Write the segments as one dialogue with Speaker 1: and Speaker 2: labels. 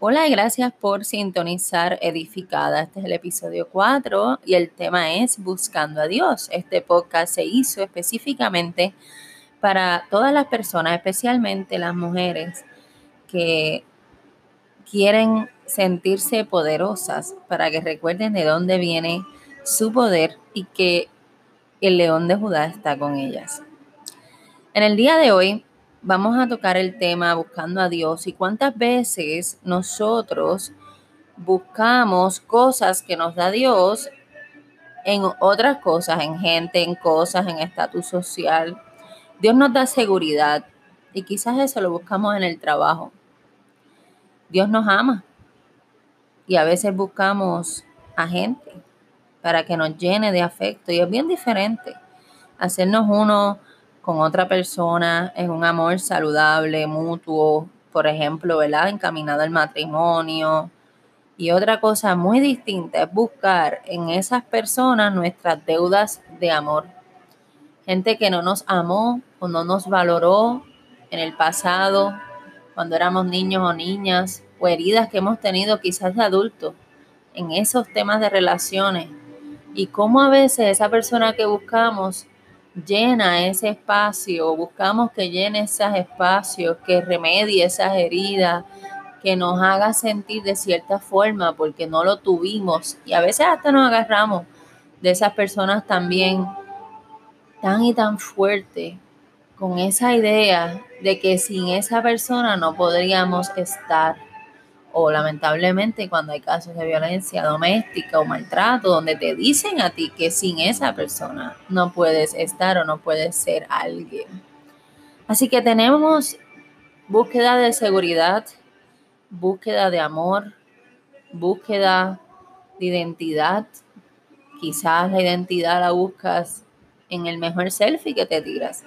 Speaker 1: Hola y gracias por sintonizar Edificada. Este es el episodio 4 y el tema es Buscando a Dios. Este podcast se hizo específicamente para todas las personas, especialmente las mujeres que quieren sentirse poderosas, para que recuerden de dónde viene su poder y que el león de Judá está con ellas. En el día de hoy vamos a tocar el tema buscando a Dios y cuántas veces nosotros buscamos cosas que nos da Dios en otras cosas, en gente, en cosas, en estatus social. Dios nos da seguridad y quizás eso lo buscamos en el trabajo. Dios nos ama y a veces buscamos a gente para que nos llene de afecto y es bien diferente hacernos uno con otra persona en un amor saludable, mutuo, por ejemplo, ¿verdad? Encaminado al matrimonio. Y otra cosa muy distinta es buscar en esas personas nuestras deudas de amor. Gente que no nos amó o no nos valoró en el pasado, cuando éramos niños o niñas, o heridas que hemos tenido quizás de adultos en esos temas de relaciones. Y cómo a veces esa persona que buscamos llena ese espacio, buscamos que llene esos espacios, que remedie esas heridas, que nos haga sentir de cierta forma porque no lo tuvimos. Y a veces hasta nos agarramos de esas personas también tan y tan fuerte con esa idea de que sin esa persona no podríamos estar o lamentablemente cuando hay casos de violencia doméstica o maltrato, donde te dicen a ti que sin esa persona no puedes estar o no puedes ser alguien. Así que tenemos búsqueda de seguridad, búsqueda de amor, búsqueda de identidad. Quizás la identidad la buscas en el mejor selfie que te tiras,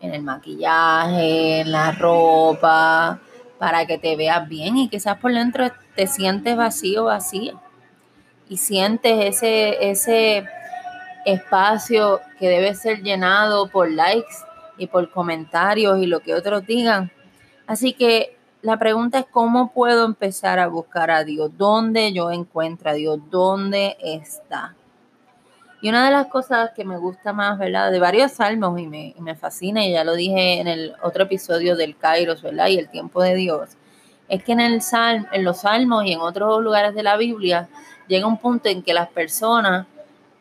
Speaker 1: en el maquillaje, en la ropa, para que te veas bien y quizás por dentro te sientes vacío, vacío y sientes ese, ese espacio que debe ser llenado por likes y por comentarios y lo que otros digan. Así que la pregunta es cómo puedo empezar a buscar a Dios, dónde yo encuentro a Dios, dónde está. Y una de las cosas que me gusta más, ¿verdad? De varios salmos y me, me fascina, y ya lo dije en el otro episodio del Kairos, ¿verdad? Y el tiempo de Dios, es que en, el salm, en los salmos y en otros lugares de la Biblia llega un punto en que las personas,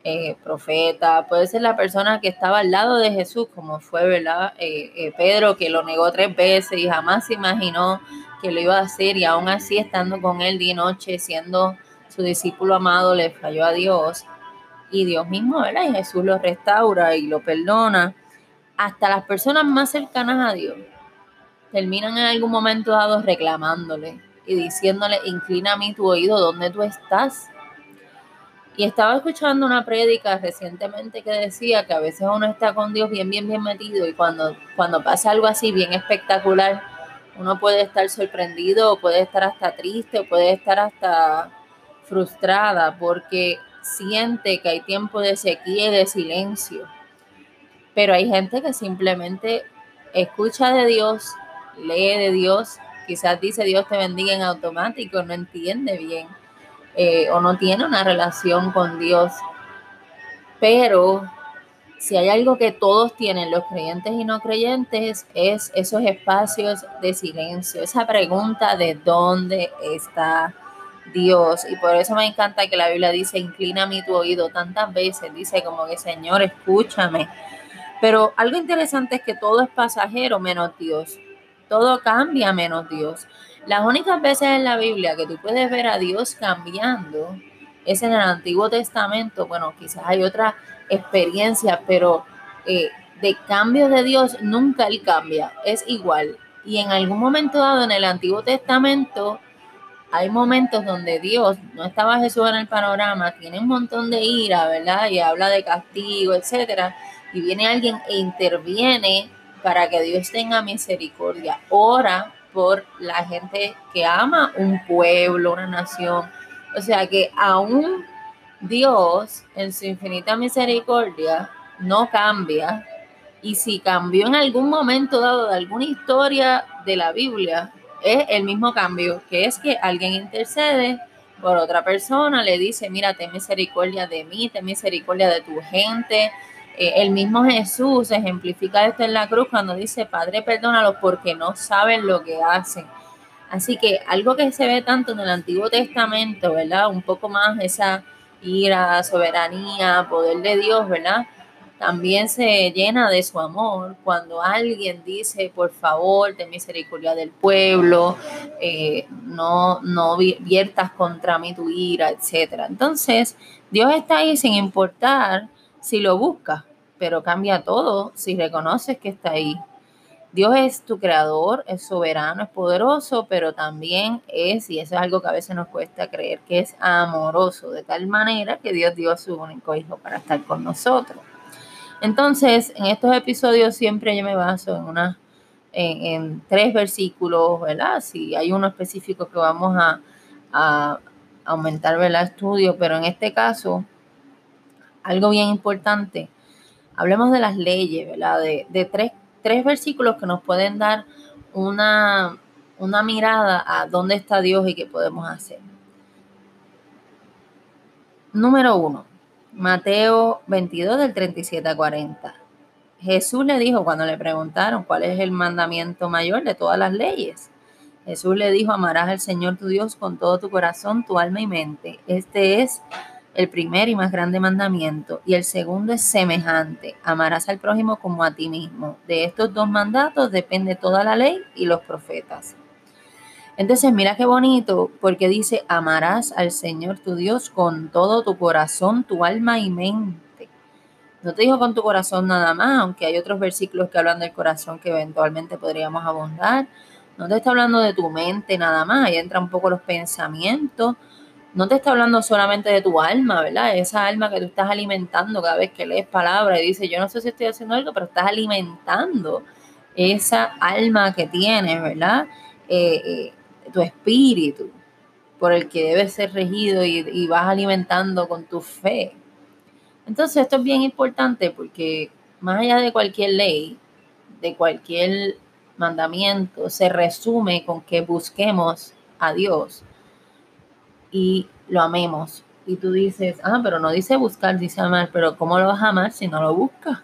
Speaker 1: eh, profeta, puede ser la persona que estaba al lado de Jesús, como fue, ¿verdad? Eh, eh, Pedro, que lo negó tres veces y jamás se imaginó que lo iba a hacer y aún así estando con él día y noche, siendo su discípulo amado, le falló a Dios y Dios mismo, ¿verdad? Y Jesús lo restaura y lo perdona. Hasta las personas más cercanas a Dios terminan en algún momento dado reclamándole y diciéndole, inclina a mí tu oído, ¿dónde tú estás? Y estaba escuchando una prédica recientemente que decía que a veces uno está con Dios bien, bien, bien metido y cuando, cuando pasa algo así bien espectacular, uno puede estar sorprendido o puede estar hasta triste o puede estar hasta frustrada porque siente que hay tiempo de sequía y de silencio. Pero hay gente que simplemente escucha de Dios, lee de Dios, quizás dice Dios te bendiga en automático, no entiende bien eh, o no tiene una relación con Dios. Pero si hay algo que todos tienen, los creyentes y no creyentes, es esos espacios de silencio, esa pregunta de dónde está Dios. Y por eso me encanta que la Biblia dice, inclina mi tu oído tantas veces, dice como que Señor, escúchame. Pero algo interesante es que todo es pasajero menos Dios. Todo cambia menos Dios. Las únicas veces en la Biblia que tú puedes ver a Dios cambiando es en el Antiguo Testamento. Bueno, quizás hay otra experiencia, pero eh, de cambio de Dios nunca Él cambia, es igual. Y en algún momento dado en el Antiguo Testamento, hay momentos donde Dios, no estaba Jesús en el panorama, tiene un montón de ira, ¿verdad? Y habla de castigo, etcétera. Y viene alguien e interviene para que Dios tenga misericordia. Ora por la gente que ama un pueblo, una nación. O sea que aún Dios, en su infinita misericordia, no cambia. Y si cambió en algún momento dado de alguna historia de la Biblia, es el mismo cambio, que es que alguien intercede por otra persona, le dice, mira, ten misericordia de mí, ten misericordia de tu gente. Eh, el mismo Jesús ejemplifica esto en la cruz cuando dice, Padre, perdónalos porque no saben lo que hacen. Así que algo que se ve tanto en el Antiguo Testamento, ¿verdad? Un poco más esa ira, soberanía, poder de Dios, ¿verdad? También se llena de su amor cuando alguien dice, por favor, ten misericordia del pueblo, eh, no, no viertas contra mí tu ira, etc. Entonces, Dios está ahí sin importar si lo buscas, pero cambia todo si reconoces que está ahí. Dios es tu creador, es soberano, es poderoso, pero también es, y eso es algo que a veces nos cuesta creer, que es amoroso, de tal manera que Dios dio a su único hijo para estar con nosotros. Entonces, en estos episodios siempre yo me baso en una, en, tres versículos, ¿verdad? Si hay uno específico que vamos a, a aumentar, el Estudio, pero en este caso, algo bien importante, hablemos de las leyes, ¿verdad? De, de tres tres versículos que nos pueden dar una, una mirada a dónde está Dios y qué podemos hacer. Número uno, Mateo 22 del 37 a 40. Jesús le dijo cuando le preguntaron cuál es el mandamiento mayor de todas las leyes. Jesús le dijo, amarás al Señor tu Dios con todo tu corazón, tu alma y mente. Este es el primer y más grande mandamiento, y el segundo es semejante, amarás al prójimo como a ti mismo. De estos dos mandatos depende toda la ley y los profetas. Entonces, mira qué bonito, porque dice, amarás al Señor tu Dios con todo tu corazón, tu alma y mente. No te dijo con tu corazón nada más, aunque hay otros versículos que hablan del corazón que eventualmente podríamos abundar. No te está hablando de tu mente nada más, ahí entra un poco los pensamientos, no te está hablando solamente de tu alma, ¿verdad? Esa alma que tú estás alimentando cada vez que lees palabras y dices, yo no sé si estoy haciendo algo, pero estás alimentando esa alma que tienes, ¿verdad? Eh, eh, tu espíritu, por el que debes ser regido y, vas alimentando con tu fe. Entonces esto es bien importante porque más allá de cualquier ley, de cualquier mandamiento, se resume con que busquemos a Dios y lo amemos. Y tú dices, ah, pero no dice buscar, dice amar, pero ¿cómo lo vas a amar si no lo buscas?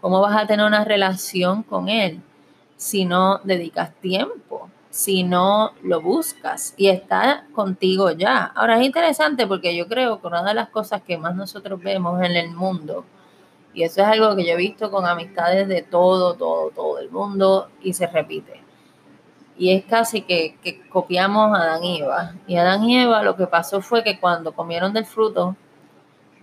Speaker 1: ¿Cómo vas a tener una relación con Él si no dedicas tiempo, si no lo buscas y está contigo ya? Ahora es interesante porque yo creo que una de las cosas que más nosotros vemos en el mundo, y eso es algo que yo he visto con amistades de todo, todo, todo el mundo y se repite y es casi que, copiamos a Adán y Eva. Y Adán y Eva lo que pasó fue que cuando comieron del fruto,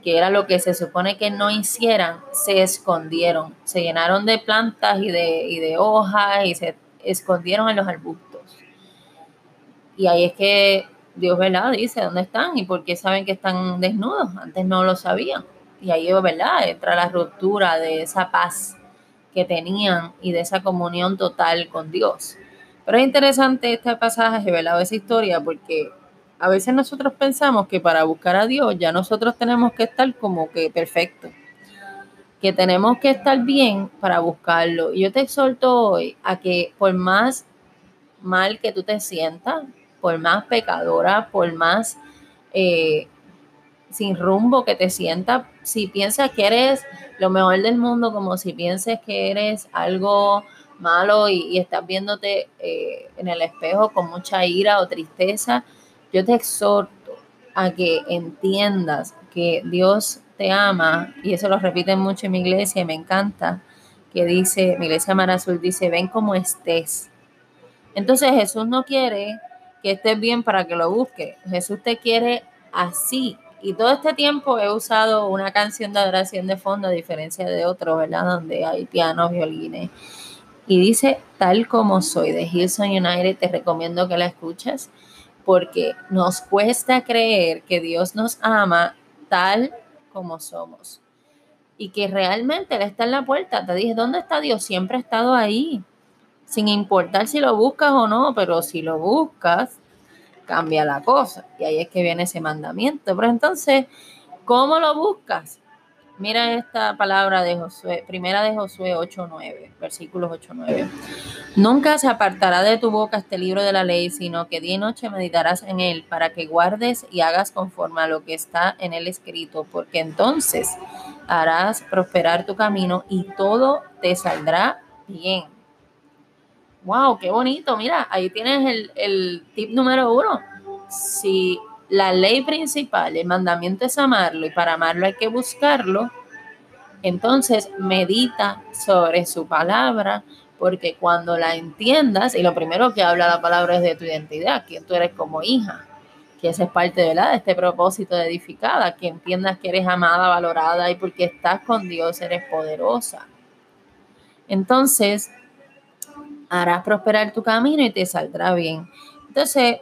Speaker 1: que era lo que se supone que no hicieran, se escondieron, se llenaron de plantas y de, de hojas y se escondieron en los arbustos. Y ahí es que Dios, ¿verdad? Dice, ¿dónde están? ¿Y por qué saben que están desnudos? Antes no lo sabían. Y ahí, ¿verdad? Entra la ruptura de esa paz que tenían y de esa comunión total con Dios. Pero es interesante este pasaje, ¿verdad? Esa historia, porque a veces nosotros pensamos que para buscar a Dios ya nosotros tenemos que estar como que perfecto, que tenemos que estar bien para buscarlo. Y yo te exhorto hoy a que por más mal que tú te sientas, por más pecadora, por más eh, sin rumbo que te sientas, si piensas que eres lo mejor del mundo, como si pienses que eres algo malo y, estás viéndote eh, en el espejo con mucha ira o tristeza, yo te exhorto a que entiendas que Dios te ama, y eso lo repiten mucho en mi iglesia y me encanta, que dice, mi iglesia Mar Azul dice, ven como estés. Entonces Jesús no quiere que estés bien para que lo busque, Jesús te quiere así. Y todo este tiempo he usado una canción de adoración de fondo, a diferencia de otro, ¿verdad? Donde hay pianos, violines y dice tal como soy de Hilson United, te recomiendo que la escuches porque nos cuesta creer que Dios nos ama tal como somos y que realmente Él está en la puerta. Te dije, ¿dónde está Dios? Siempre ha estado ahí, sin importar si lo buscas o no, pero si lo buscas, cambia la cosa. Y ahí es que viene ese mandamiento. Pero entonces, ¿cómo lo buscas? Mira esta palabra de Josué, primera de Josué 8.9, versículos 8.9. Nunca se apartará de tu boca este libro de la ley, sino que día y noche meditarás en él, para que guardes y hagas conforme a lo que está en él escrito, porque entonces harás prosperar tu camino y todo te saldrá bien. ¡Wow! ¡Qué bonito! Mira, ahí tienes el, el tip número uno. Si la ley principal, el mandamiento es amarlo y para amarlo hay que buscarlo, entonces medita sobre su palabra, porque cuando la entiendas, y lo primero que habla la palabra es de tu identidad, quién tú eres como hija, que esa es parte de este propósito de edificada, que entiendas que eres amada, valorada y porque estás con Dios eres poderosa. Entonces, harás prosperar tu camino y te saldrá bien. Entonces,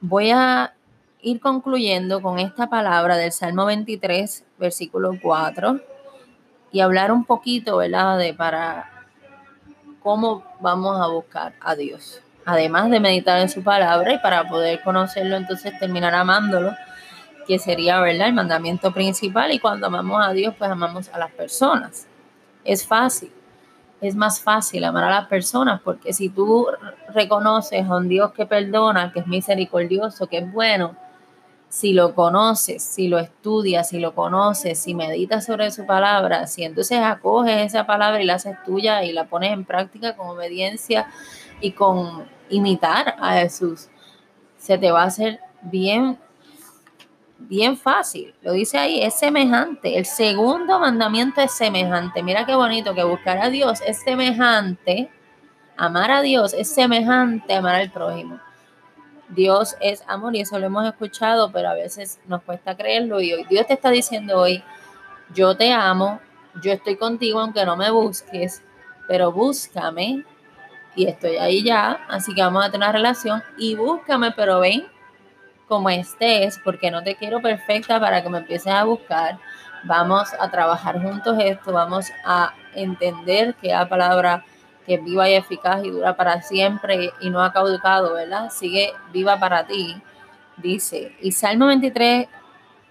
Speaker 1: voy a ir concluyendo con esta palabra del Salmo 23, versículo 4, y hablar un poquito, ¿verdad?, de para cómo vamos a buscar a Dios. Además de meditar en su palabra y para poder conocerlo, entonces terminar amándolo, que sería, ¿verdad?, el mandamiento principal. Y cuando amamos a Dios, pues amamos a las personas. Es fácil, es más fácil amar a las personas porque si tú reconoces a un Dios que perdona, que es misericordioso, que es bueno, si lo conoces, si lo estudias, si lo conoces, si meditas sobre su palabra, si entonces acoges esa palabra y la haces tuya y la pones en práctica con obediencia y con imitar a Jesús, se te va a hacer bien, bien fácil. Lo dice ahí, es semejante. El segundo mandamiento es semejante. Mira qué bonito que buscar a Dios es semejante. Amar a Dios es semejante a amar al prójimo. Dios es amor y eso lo hemos escuchado, pero a veces nos cuesta creerlo y hoy Dios te está diciendo hoy, yo te amo, yo estoy contigo aunque no me busques, pero búscame y estoy ahí ya, así que vamos a tener una relación y búscame, pero ven como estés, porque no te quiero perfecta para que me empieces a buscar. Vamos a trabajar juntos esto, vamos a entender que la palabra que viva y eficaz y dura para siempre y no ha caducado, ¿verdad? Sigue viva para ti, dice. Y Salmo 23,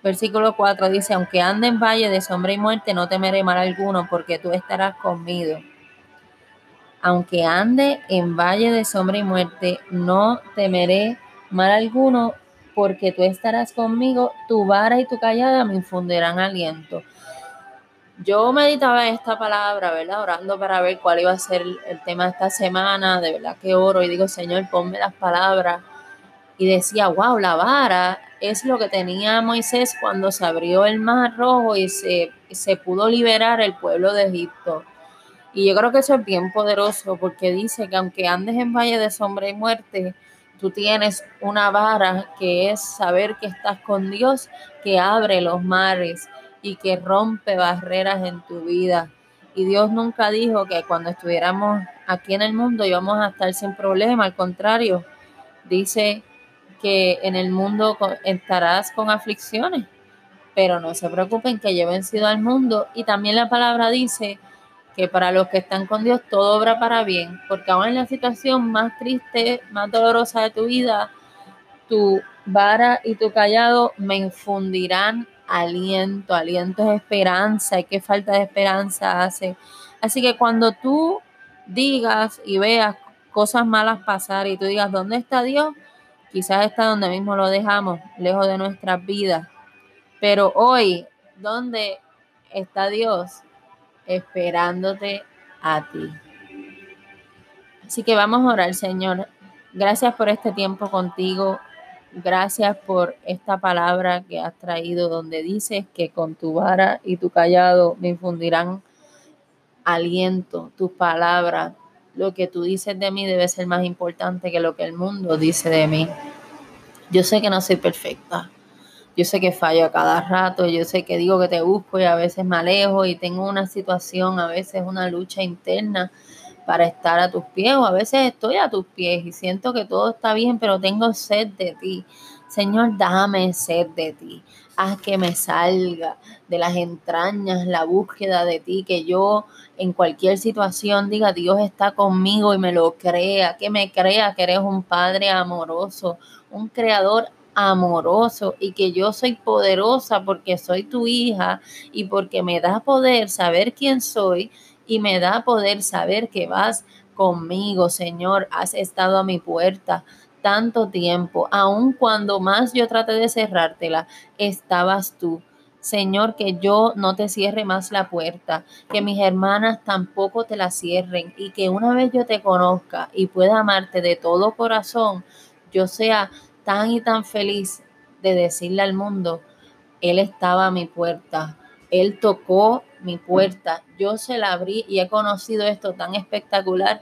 Speaker 1: versículo 4 dice, aunque ande en valle de sombra y muerte, no temeré mal alguno, porque tú estarás conmigo. Aunque ande en valle de sombra y muerte, no temeré mal alguno, porque tú estarás conmigo, tu vara y tu callada me infundirán aliento yo meditaba esta palabra, ¿verdad? Orando para ver cuál iba a ser el, tema de esta semana, de verdad que oro y digo, Señor, ponme las palabras. Y decía, wow, la vara es lo que tenía Moisés cuando se abrió el mar rojo y se, se pudo liberar el pueblo de Egipto. Y yo creo que eso es bien poderoso porque dice que aunque andes en valle de sombra y muerte, tú tienes una vara que es saber que estás con Dios, que abre los mares, y que rompe barreras en tu vida. Y Dios nunca dijo que cuando estuviéramos aquí en el mundo íbamos a estar sin problema, al contrario, dice que en el mundo estarás con aflicciones, pero no se preocupen que yo he vencido al mundo. Y también la palabra dice que para los que están con Dios todo obra para bien, porque aún en la situación más triste, más dolorosa de tu vida, tu vara y tu callado me infundirán aliento, aliento es esperanza y qué falta de esperanza hace. Así que cuando tú digas y veas cosas malas pasar y tú digas, ¿dónde está Dios? Quizás está donde mismo lo dejamos, lejos de nuestras vidas. Pero hoy, ¿dónde está Dios? Esperándote a ti. Así que vamos a orar, Señor. Gracias por este tiempo contigo. Gracias por esta palabra que has traído donde dices que con tu vara y tu callado me infundirán aliento, tus palabras. Lo que tú dices de mí debe ser más importante que lo que el mundo dice de mí. Yo sé que no soy perfecta. Yo sé que fallo a cada rato, yo sé que digo que te busco y a veces me alejo y tengo una situación, a veces una lucha interna para estar a tus pies o a veces estoy a tus pies y siento que todo está bien, pero tengo sed de ti. Señor, dame sed de ti. Haz que me salga de las entrañas la búsqueda de ti, que yo en cualquier situación diga Dios está conmigo y me lo crea, que me crea que eres un Padre amoroso, un creador amoroso y que yo soy poderosa porque soy tu hija y porque me da poder saber quién soy y me da poder saber que vas conmigo, Señor. Has estado a mi puerta tanto tiempo, aun cuando más yo traté de cerrártela, estabas tú. Señor, que yo no te cierre más la puerta, que mis hermanas tampoco te la cierren y que una vez yo te conozca y pueda amarte de todo corazón, yo sea tan y tan feliz de decirle al mundo, Él estaba a mi puerta, Él tocó mi puerta, yo se la abrí y he conocido esto tan espectacular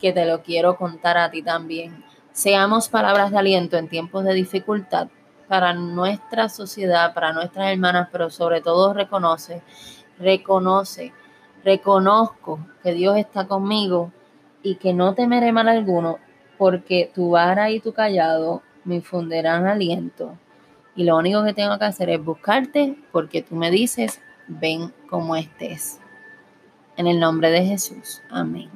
Speaker 1: que te lo quiero contar a ti también. Seamos palabras de aliento en tiempos de dificultad para nuestra sociedad, para nuestras hermanas, pero sobre todo reconoce, reconoce, reconozco que Dios está conmigo y que no temeré mal alguno, porque tu vara y tu callado me infundirán aliento. Y lo único que tengo que hacer es buscarte porque tú me dices, ven como estés. En el nombre de Jesús. Amén.